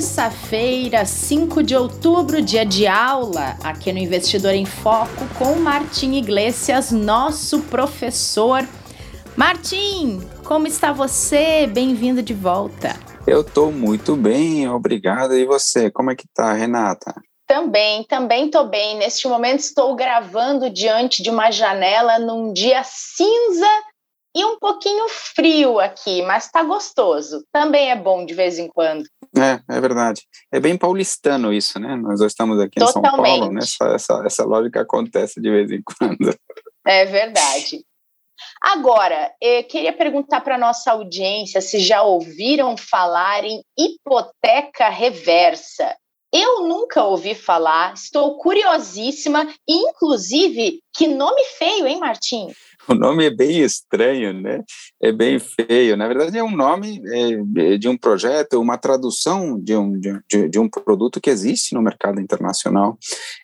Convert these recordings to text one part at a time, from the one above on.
terça-feira, 5 de outubro, dia de aula, aqui no Investidor em Foco, com Martim Iglesias, nosso professor. Martim, como está você? Bem-vindo de volta. Eu estou muito bem, obrigado. E você, como é que tá, Renata? Também, também estou bem. Neste momento estou gravando diante de uma janela num dia cinza e um pouquinho frio aqui, mas está gostoso. Também é bom de vez em quando. É, é verdade. É bem paulistano isso, né? Nós estamos aqui Totalmente. em São Paulo, né? Essa, essa, essa lógica acontece de vez em quando. É verdade. Agora, eu queria perguntar para nossa audiência se já ouviram falar em hipoteca reversa. Eu nunca ouvi falar, estou curiosíssima, e inclusive, que nome feio, hein, Martim? o nome é bem estranho, né? É bem feio. Na verdade, é um nome é, de um projeto, uma tradução de um, de, de, um produto que existe no mercado internacional.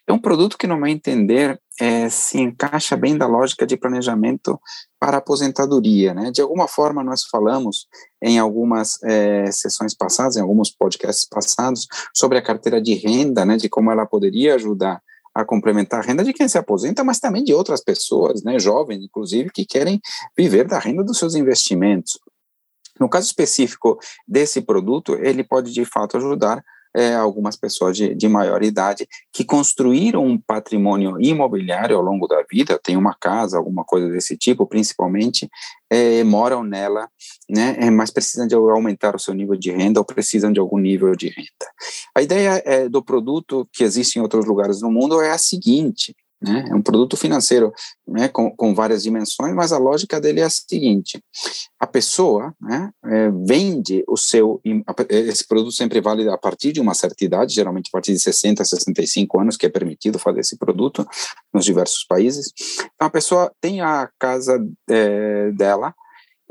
É um produto que, no meu entender, é, se encaixa bem da lógica de planejamento para aposentadoria, né? De alguma forma, nós falamos em algumas é, sessões passadas, em alguns podcasts passados, sobre a carteira de renda, né? De como ela poderia ajudar a complementar a renda de quem se aposenta, mas também de outras pessoas, né, jovens, inclusive, que querem viver da renda dos seus investimentos. No caso específico desse produto, ele pode de fato ajudar é, algumas pessoas de, de, maior idade que construíram um patrimônio imobiliário ao longo da vida, tem uma casa, alguma coisa desse tipo, principalmente, é, moram nela, né, é, mas precisam de aumentar o seu nível de renda ou precisam de algum nível de renda. A ideia é, do produto que existe em outros lugares do mundo é a seguinte, né? É um produto financeiro né, com, com, várias dimensões, mas a lógica dele é a seguinte: a pessoa né, é, vende o seu. Esse produto sempre vale a partir de uma certa idade, geralmente a partir de 60, 65 anos, que é permitido fazer esse produto nos diversos países. Então, a pessoa tem a casa é, dela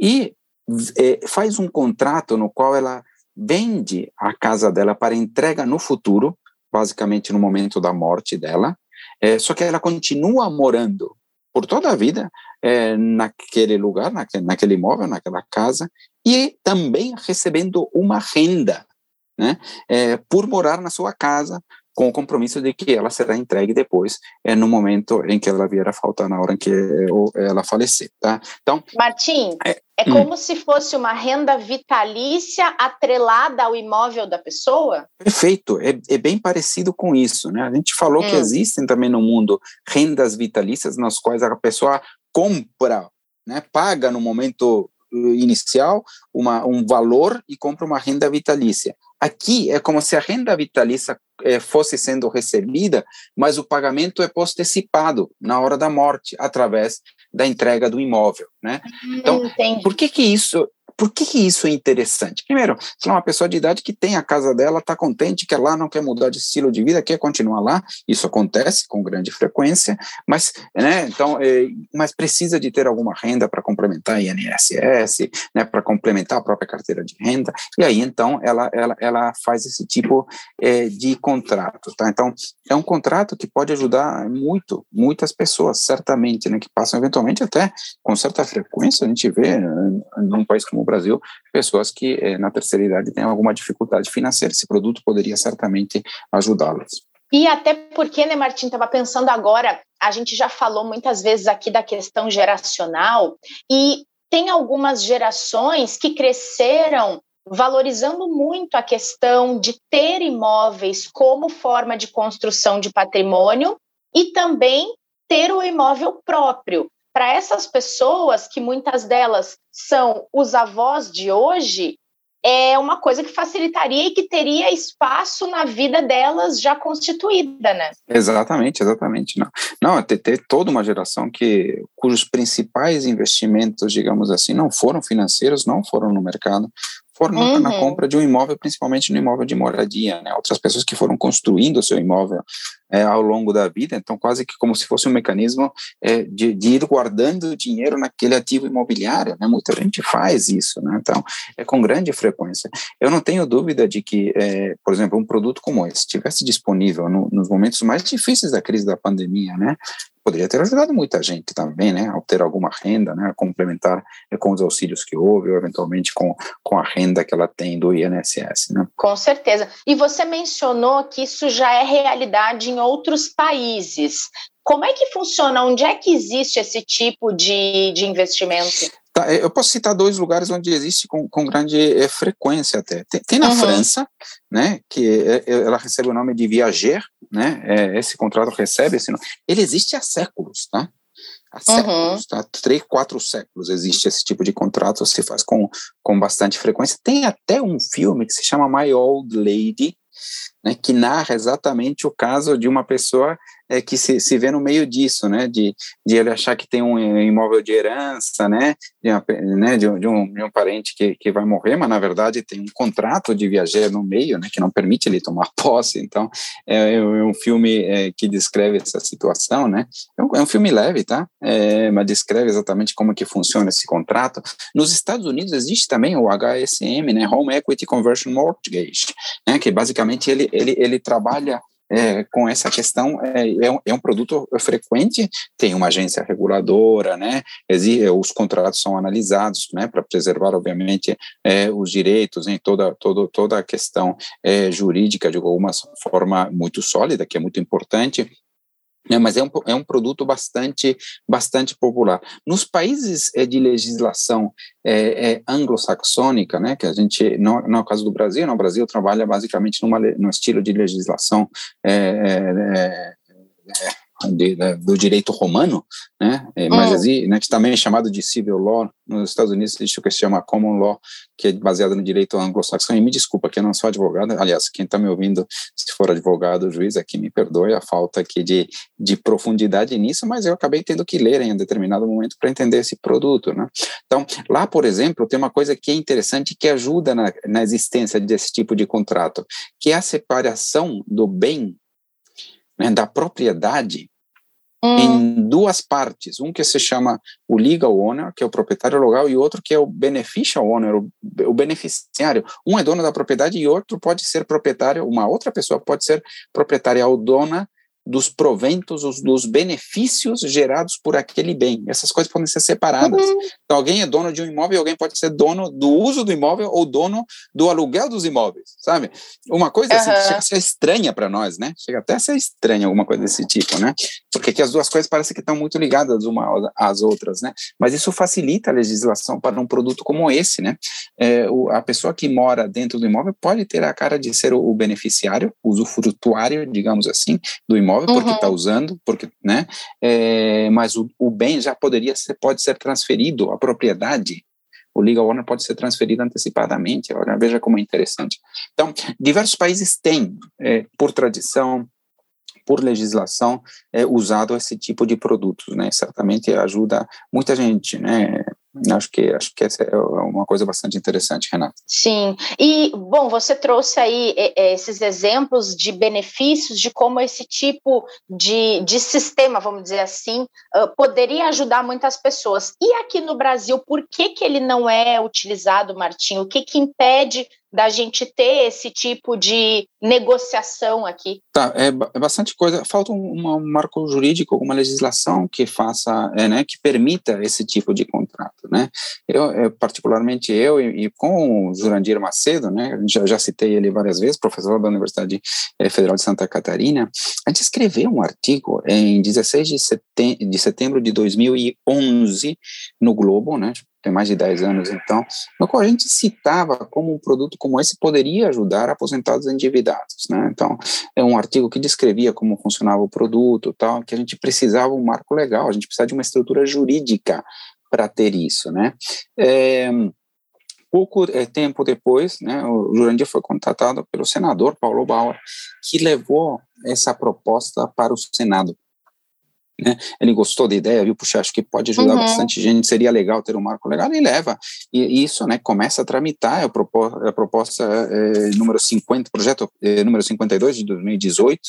e é, faz um contrato no qual ela vende a casa dela para entrega no futuro, basicamente no momento da morte dela é, só que ela continua morando por toda a vida é, naquele lugar, naquele, naquele imóvel, naquela casa, e também recebendo uma renda, né, é, por morar na sua casa, com o compromisso de que ela será entregue depois, é, no momento em que ela vier a faltar, na hora em que ela falecer, tá? Então... Martim, é, é hum. como hum. se fosse uma renda vitalícia atrelada ao imóvel da pessoa? Perfeito, é, é bem parecido com isso, né? A gente falou hum. que existem também no mundo rendas vitalícias nas quais a pessoa compra, né, paga no momento inicial uma, um valor e compra uma renda vitalícia. Aqui é como se a renda vitalícia é, fosse sendo recebida, mas o pagamento é postecipado na hora da morte, através da entrega do imóvel, né? Então, Entendi. por que que isso por que, que isso é interessante? Primeiro, se é uma pessoa de idade que tem a casa dela, está contente, quer lá, não quer mudar de estilo de vida, quer continuar lá, isso acontece com grande frequência, mas, né, então, é, mas precisa de ter alguma renda para complementar a INSS, né, para complementar a própria carteira de renda, e aí, então, ela, ela, ela faz esse tipo é, de contrato, tá? Então, é um contrato que pode ajudar muito, muitas pessoas, certamente, né, que passam eventualmente até com certa frequência, a gente vê né, num país como Brasil, pessoas que eh, na terceira idade têm alguma dificuldade financeira. Esse produto poderia certamente ajudá-las. E até porque, né, Martim, estava pensando agora, a gente já falou muitas vezes aqui da questão geracional, e tem algumas gerações que cresceram valorizando muito a questão de ter imóveis como forma de construção de patrimônio e também ter o imóvel próprio para essas pessoas, que muitas delas são os avós de hoje, é uma coisa que facilitaria e que teria espaço na vida delas já constituída, né? Exatamente, exatamente. Não, não ter, ter toda uma geração que cujos principais investimentos, digamos assim, não foram financeiros, não foram no mercado, foram uhum. na compra de um imóvel, principalmente no imóvel de moradia, né? Outras pessoas que foram construindo o seu imóvel é, ao longo da vida, então quase que como se fosse um mecanismo é, de, de, ir guardando dinheiro naquele ativo imobiliário, né? Muita gente faz isso, né? Então, é com grande frequência. Eu não tenho dúvida de que, é, por exemplo, um produto como esse estivesse disponível no, nos momentos mais difíceis da crise da pandemia, né? poderia ter ajudado muita gente também, né, a ter alguma renda, né, complementar eh, com os auxílios que houve, ou eventualmente com, com a renda que ela tem do INSS, né. Com certeza. E você mencionou que isso já é realidade em outros países. Como é que funciona? Onde é que existe esse tipo de, de investimento? Tá, eu posso citar dois lugares onde existe com, com grande é, frequência até. Tem, tem na uhum. França, né, que é, ela recebe o nome de Viager, né, é, esse contrato recebe esse nome. Ele existe há séculos, tá? Há séculos, uhum. tá? Três, quatro séculos existe esse tipo de contrato, se faz com, com bastante frequência. Tem até um filme que se chama My Old Lady, né, que narra exatamente o caso de uma pessoa é, que se, se vê no meio disso, né, de, de ele achar que tem um imóvel de herança, né, de, uma, né, de, um, de, um, de um parente que, que vai morrer, mas na verdade tem um contrato de viajeiro no meio, né, que não permite ele tomar posse, então é, é um filme é, que descreve essa situação, né, é um, é um filme leve, tá, é, mas descreve exatamente como que funciona esse contrato. Nos Estados Unidos existe também o HSM, né, Home Equity Conversion Mortgage, né, que basicamente ele, ele, ele trabalha é, com essa questão é, é, um, é, um, produto frequente, tem uma agência reguladora, né, os contratos são analisados, né, para preservar, obviamente, é, os direitos em toda, toda, toda a questão é, jurídica de alguma forma muito sólida, que é muito importante, é, mas é um, é um produto bastante, bastante popular. Nos países é, de legislação é, anglo-saxônica, né, que a gente, não, não é o caso do Brasil, não, o Brasil trabalha basicamente numa, num estilo de legislação de, de, do direito romano, né, é, mas assim, né, que também é chamado de civil law, nos Estados Unidos existe o que se chama common law, que é baseado no direito anglo-saxão, e me desculpa que eu não sou advogado, aliás, quem está me ouvindo, se for advogado, juiz, aqui me perdoe a falta aqui de, de profundidade nisso, mas eu acabei tendo que ler em um determinado momento para entender esse produto, né. Então, lá, por exemplo, tem uma coisa que é interessante que ajuda na, na existência desse tipo de contrato, que é a separação do bem né, da propriedade hum. em duas partes, um que se chama o legal owner, que é o proprietário legal, e outro que é o beneficial owner, o, o beneficiário. Um é dono da propriedade e outro pode ser proprietário, uma outra pessoa pode ser proprietária ou dona dos proventos, os, dos benefícios gerados por aquele bem. Essas coisas podem ser separadas. Uhum. Então, alguém é dono de um imóvel, alguém pode ser dono do uso do imóvel ou dono do aluguel dos imóveis, sabe? Uma coisa uhum. assim que chega a ser estranha para nós, né? Chega até a ser estranha alguma coisa desse tipo, né? Porque aqui as duas coisas parecem que estão muito ligadas uma às outras, né? Mas isso facilita a legislação para um produto como esse, né? É, o, a pessoa que mora dentro do imóvel pode ter a cara de ser o, o beneficiário, usufrutuário, digamos assim, do imóvel imóvel porque está uhum. usando, porque, né? É, mas o, o, bem já poderia ser, pode ser transferido, a propriedade, o legal owner pode ser transferido antecipadamente. Olha, veja como é interessante. Então, diversos países têm, é, por tradição, por legislação, é, usado esse tipo de produtos, né? Certamente ajuda muita gente, né? Acho que acho que essa é uma coisa bastante interessante, Renata. Sim. E bom, você trouxe aí esses exemplos de benefícios de como esse tipo de, de sistema, vamos dizer assim, poderia ajudar muitas pessoas. E aqui no Brasil, por que, que ele não é utilizado, Martinho? O que, que impede da gente ter esse tipo de negociação aqui? Tá, é, é bastante coisa. Falta um, um, marco jurídico, uma legislação que faça, é, né, que permita esse tipo de contrato, né? Eu, eu particularmente eu e, e, com o Jurandir Macedo, né, já, já citei ele várias vezes, professor da Universidade eh, Federal de Santa Catarina, a gente escreveu um artigo em 16 de setembro de, setembro de 2011 no Globo, né, tem mais de 10 anos então, no qual a gente citava como um produto como esse poderia ajudar aposentados endividados, né? Então, é um artigo que descrevia como funcionava o produto, tal, que a gente precisava um marco legal, a gente precisava de uma estrutura jurídica para ter isso, né? É, pouco é, tempo depois, né, o Jurandir foi contatado pelo senador Paulo Bauer, que levou essa proposta para o Senado. Né? Ele gostou da ideia, viu? Puxa, acho que pode ajudar uhum. bastante gente, seria legal ter um marco legal, e leva. E isso, né, começa a tramitar, é a, proposta, a proposta é, número 50, projeto é, número 52 de 2018,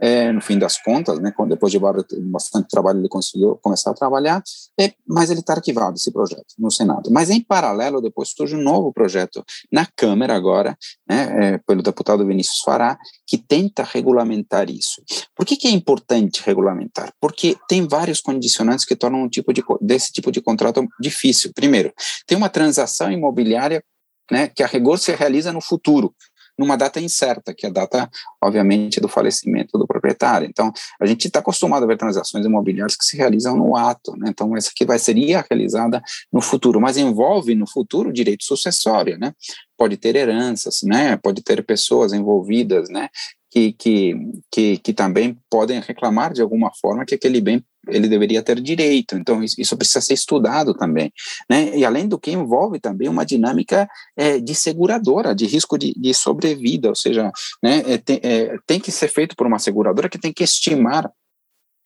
é, no fim das contas, né, depois de bastante trabalho ele conseguiu começar a trabalhar, é, mas ele está arquivado, esse projeto, no Senado. Mas em paralelo, depois surge um novo projeto na Câmara agora, né, é, pelo deputado Vinícius Fará, que tenta regulamentar isso. Por que, que é importante regulamentar? Porque tem vários condicionantes que tornam um tipo de, desse tipo de contrato difícil. Primeiro, tem uma transação imobiliária né, que a rigor se realiza no futuro, numa data incerta, que é a data, obviamente, do falecimento do proprietário. Então, a gente está acostumado a ver transações imobiliárias que se realizam no ato, né? Então, essa aqui vai seria realizada no futuro, mas envolve no futuro direito sucessório, né? Pode ter heranças, né? Pode ter pessoas envolvidas, né? Que, que, que, que também podem reclamar de alguma forma que aquele bem ele deveria ter direito. Então, isso precisa ser estudado também. Né? E, além do que, envolve também uma dinâmica é, de seguradora, de risco de, de sobrevida, ou seja, né, é, tem, é, tem que ser feito por uma seguradora que tem que estimar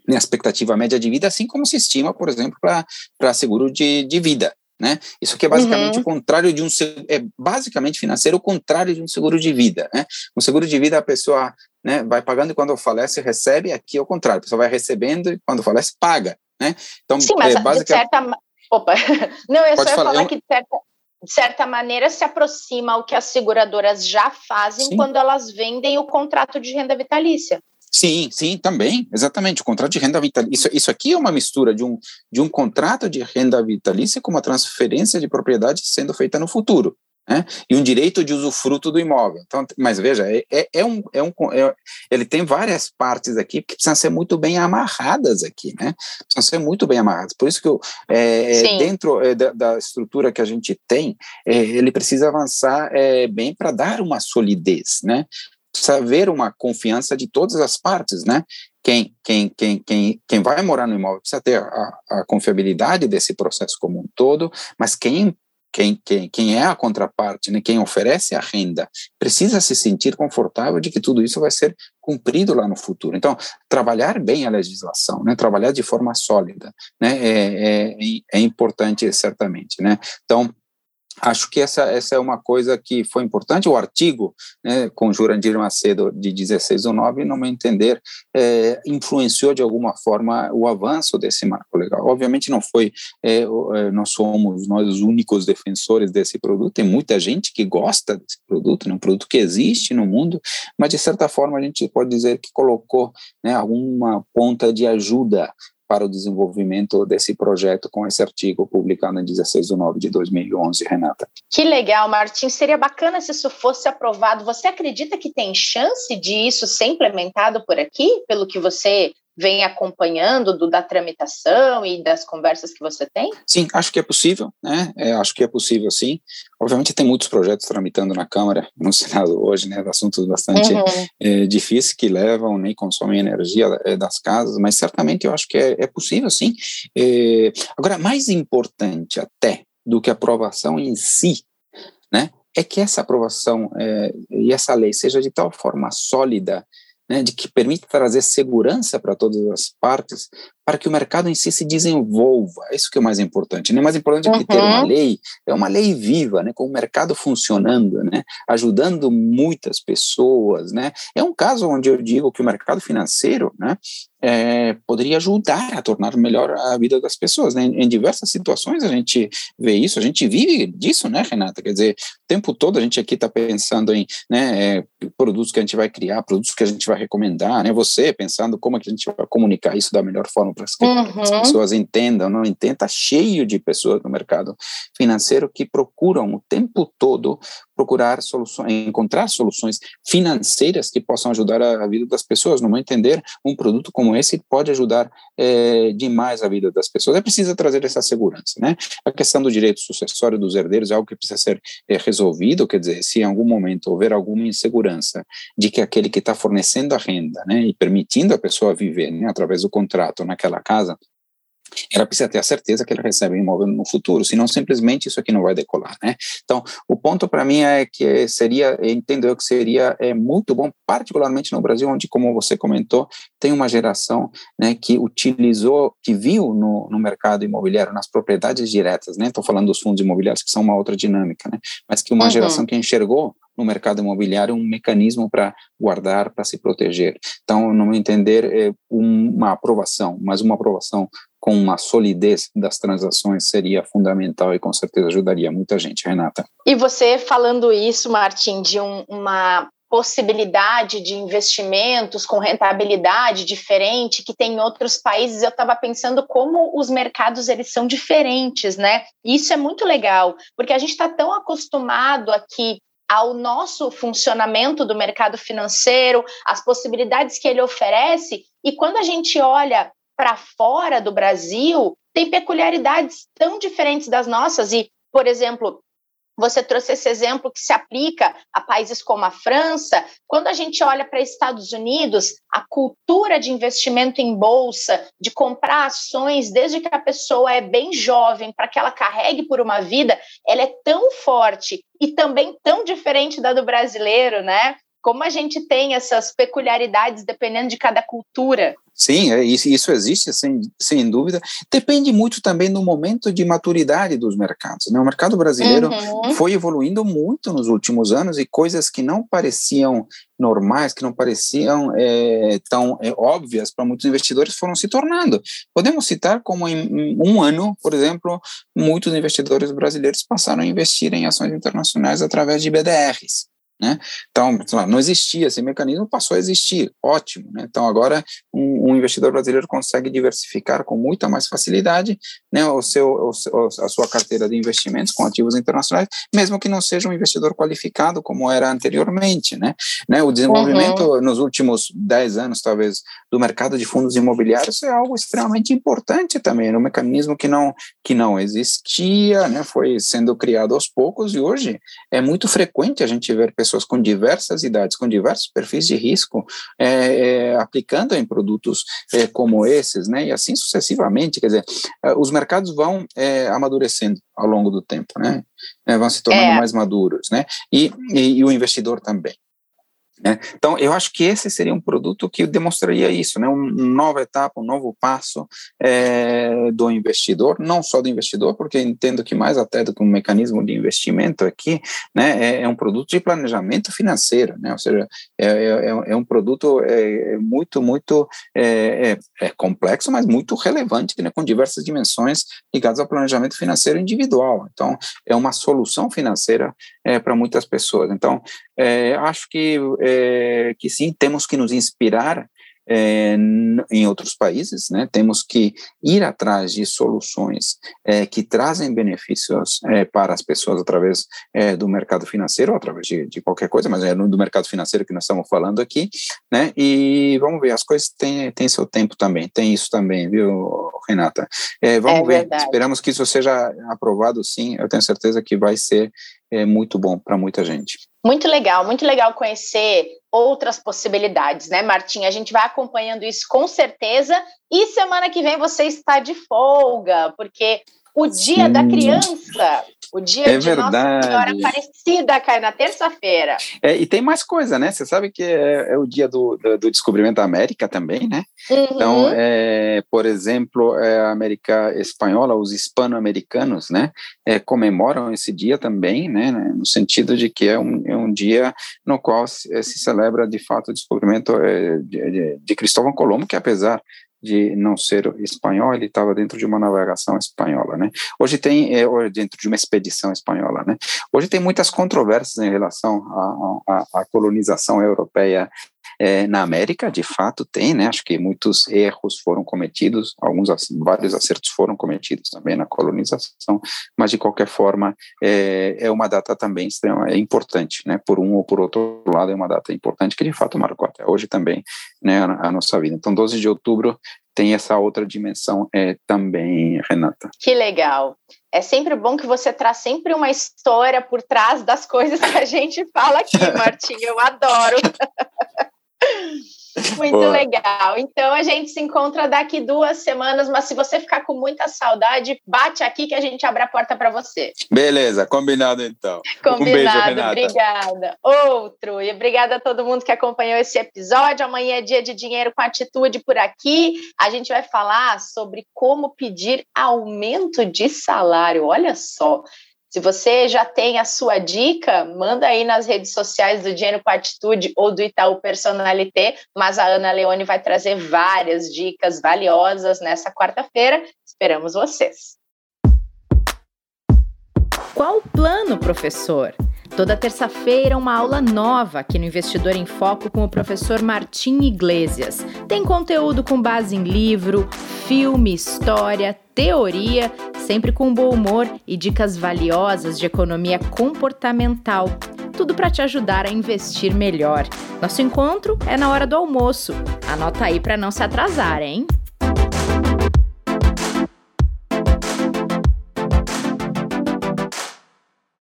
né, a expectativa média de vida, assim como se estima, por exemplo, para seguro de, de vida. Né? Isso aqui é basicamente uhum. o contrário de um é basicamente financeiro o contrário de um seguro de vida, né? Um seguro de vida a pessoa né, vai pagando e quando falece recebe, aqui é o contrário, a pessoa vai recebendo e quando falece paga, né? Então, Sim, mas é, basicamente... de certa... Opa, não, eu Pode só ia falar, falar que de certa, de certa maneira se aproxima ao que as seguradoras já fazem Sim. quando elas vendem o contrato de renda vitalícia. Sim, sim, também, exatamente. O contrato de renda vitalícia. Isso, isso aqui é uma mistura de um, de um contrato de renda vitalícia com uma transferência de propriedade sendo feita no futuro né? e um direito de usufruto do imóvel. Então, mas veja, é, é, é um, é um, é, ele tem várias partes aqui que precisam ser muito bem amarradas aqui, né? Precisam ser muito bem amarradas. Por isso que eu, é, dentro é, da, da, estrutura que a gente tem, é, ele precisa avançar é, bem para dar uma solidez, né? Precisa haver uma confiança de todas as partes, né? Quem, quem, quem, quem, quem vai morar no imóvel precisa ter a, a confiabilidade desse processo como um todo, mas quem quem, quem, quem é a contraparte, né, quem oferece a renda, precisa se sentir confortável de que tudo isso vai ser cumprido lá no futuro. Então, trabalhar bem a legislação, né, trabalhar de forma sólida, né, é, é, é importante, certamente. Né? Então, acho que essa, essa é uma coisa que foi importante. O artigo né, com Jurandir Macedo, de 16 do 9, no meu entender, é, influenciou de alguma forma o avanço desse marco legal. Obviamente não foi, é, é, nós somos nós os únicos defensores desse produto, tem muita gente que gosta desse produto, né, um produto que existe no mundo, mas de certa forma a gente pode dizer que colocou né, alguma ponta de ajuda para o desenvolvimento desse projeto com esse artigo publicado em 16 de novembro de 2011, Renata. Que legal, Martim. Seria bacana se isso fosse aprovado. Você acredita que tem chance de isso ser implementado por aqui, pelo que você vem acompanhando do, da tramitação e das conversas que você tem? Sim, acho que é possível, né? É, acho que é possível, sim. Obviamente tem muitos projetos tramitando na Câmara, no Senado hoje, né? Assuntos bastante uhum. é, difíceis que levam nem consomem energia é, das casas, mas certamente eu acho que é, é possível, sim. É, agora, mais importante até do que a aprovação em si, né? É que essa aprovação é, e essa lei seja de tal forma sólida né, de que permite trazer segurança para todas as partes, para que o mercado em si se desenvolva. É isso que é o mais importante. Né? Mais importante do que ter uma uhum. lei, é uma lei viva, né, com o mercado funcionando, né, ajudando muitas pessoas. Né? É um caso onde eu digo que o mercado financeiro né, é, poderia ajudar a tornar melhor a vida das pessoas. Né? Em, em, diversas situações a gente vê isso, a gente vive disso, né, Renata? Quer dizer, o tempo todo a gente aqui está pensando em né, é, produtos que a gente vai criar, produtos que a gente vai recomendar, né? Você pensando como é que a gente vai comunicar isso da melhor forma para que uhum. as pessoas entendam, não entendam. Está cheio de pessoas no mercado financeiro que procuram o tempo todo procurar soluções, encontrar soluções financeiras que possam ajudar a, a, vida das pessoas. No meu entender, um produto como esse pode ajudar é, demais a vida das pessoas. É preciso trazer essa segurança, né? A questão do direito sucessório dos herdeiros é algo que precisa ser é, resolvido, quer dizer, se em algum momento houver alguma insegurança de que aquele que está fornecendo a renda, né, e permitindo a pessoa viver, né, através do contrato naquela casa, ela precisa ter a certeza que ele recebe um imóvel no futuro, senão simplesmente isso aqui não vai decolar, né? Então, o ponto para mim é que seria, entendo eu que seria é, muito bom, particularmente no Brasil, onde, como você comentou, tem uma geração né, que utilizou, que viu no, no mercado imobiliário, nas propriedades diretas, né? Estou falando dos fundos imobiliários, que são uma outra dinâmica, né? Mas que uma uhum. geração que enxergou no mercado imobiliário um mecanismo para guardar, para se proteger. Então, no meu entender, é uma aprovação, mas uma aprovação com uma solidez das transações seria fundamental e com certeza ajudaria muita gente, Renata. E você falando isso, Martin, de um, uma possibilidade de investimentos com rentabilidade diferente que tem em outros países, eu estava pensando como os mercados eles são diferentes, né? Isso é muito legal, porque a gente está tão acostumado aqui ao nosso funcionamento do mercado financeiro, as possibilidades que ele oferece, e quando a gente olha para fora do Brasil, tem peculiaridades tão diferentes das nossas, e, por exemplo, você trouxe esse exemplo que se aplica a países como a França. Quando a gente olha para Estados Unidos, a cultura de investimento em bolsa, de comprar ações desde que a pessoa é bem jovem, para que ela carregue por uma vida, ela é tão forte e também tão diferente da do brasileiro, né? Como a gente tem essas peculiaridades dependendo de cada cultura. Sim, é, isso, existe, sem, sem dúvida. Depende muito também do momento de maturidade dos mercados. Né? O mercado brasileiro uhum. foi evoluindo muito nos últimos anos e coisas que não pareciam normais, que não pareciam é, tão é, óbvias para muitos investidores foram se tornando. Podemos citar como em um ano, por exemplo, muitos investidores brasileiros passaram a investir em ações internacionais através de BDRs. Né? Então, não existia esse mecanismo, passou a existir, ótimo. Né? Então, agora um, um, investidor brasileiro consegue diversificar com muita mais facilidade né, o seu, o, a sua carteira de investimentos com ativos internacionais, mesmo que não seja um investidor qualificado como era anteriormente. Né? né o desenvolvimento uhum. nos últimos 10 anos, talvez, do mercado de fundos imobiliários é algo extremamente importante também, era um mecanismo que não, que não existia, né, foi sendo criado aos poucos e hoje é muito frequente a gente ver pessoas com diversas idades, com diversos perfis de risco, é, é, aplicando em produtos é, como esses, né, e assim sucessivamente, quer dizer, é, os mercados vão é, amadurecendo ao longo do tempo, né, é, vão se tornando mais maduros, né, e, e, e o investidor também. Né? Então, eu acho que esse seria um produto que demonstraria isso, né? uma nova etapa, um novo passo é, do investidor, não só do investidor, porque entendo que mais até do que um mecanismo de investimento aqui, né, é, é um produto de planejamento financeiro, né? ou seja, é, é, é, é um produto é, muito, muito complexo, mas muito relevante, né, com diversas dimensões ligadas ao planejamento financeiro individual. Então, é uma solução financeira para muitas pessoas. Então, acho que é, que sim, temos que nos inspirar é, em outros países, né? temos que ir atrás de soluções é, que trazem benefícios é, para as pessoas através é, do mercado financeiro, ou através de, de, qualquer coisa, mas é do mercado financeiro que nós estamos falando aqui, né? E vamos ver, as coisas têm, têm seu tempo também, tem isso também, viu, Renata? É, vamos é ver, esperamos que isso seja aprovado, sim, eu tenho certeza que vai ser muito bom para muita gente. Muito legal, muito legal conhecer outras possibilidades, né, Martim? A gente vai acompanhando isso com certeza. E semana que vem você está de folga, porque o Dia Sim. da Criança o dia é de verdade. Nossa Senhora Aparecida cai na terça-feira. É, e tem mais coisa, né? Você sabe que é, é o dia do, do, do, descobrimento da América também, né? Uhum. Então, é, por exemplo, é, a América Espanhola, os hispano-americanos, né? É, comemoram esse dia também, né? No sentido de que é um, é um dia no qual se, se celebra, de fato, o descobrimento de, de, de Cristóvão Colombo, que apesar de não ser espanhol, ele estava dentro de uma navegação espanhola, né? Hoje tem, é, dentro de uma expedição espanhola, né? Hoje tem muitas controvérsias em relação à colonização europeia é, na América, de fato, tem, né? Acho que muitos erros foram cometidos, alguns vários acertos foram cometidos também na colonização, mas de qualquer forma é, é uma data também extrema, é importante, né? Por um ou por outro lado, é uma data importante que de fato marcou até hoje também, né? A, a nossa vida. Então, 12 de outubro tem essa outra dimensão é, também, Renata. Que legal. É sempre bom que você traz sempre uma história por trás das coisas que a gente fala aqui, Martim. Eu adoro. Muito Boa. legal. Então a gente se encontra daqui duas semanas, mas se você ficar com muita saudade, bate aqui que a gente abre a porta para você. Beleza, combinado então. Combinado, um beijo, Renata. obrigada. Outro. E obrigada a todo mundo que acompanhou esse episódio. Amanhã é dia de dinheiro com atitude por aqui. A gente vai falar sobre como pedir aumento de salário. Olha só. Se você já tem a sua dica, manda aí nas redes sociais do Dinheiro com Atitude ou do Itaú Personalité, mas a Ana Leone vai trazer várias dicas valiosas nessa quarta-feira. Esperamos vocês. Qual o plano, professor? Toda terça-feira, uma aula nova aqui no Investidor em Foco com o professor Martim Iglesias. Tem conteúdo com base em livro, filme, história, teoria, sempre com bom humor e dicas valiosas de economia comportamental. Tudo para te ajudar a investir melhor. Nosso encontro é na hora do almoço. Anota aí para não se atrasar, hein?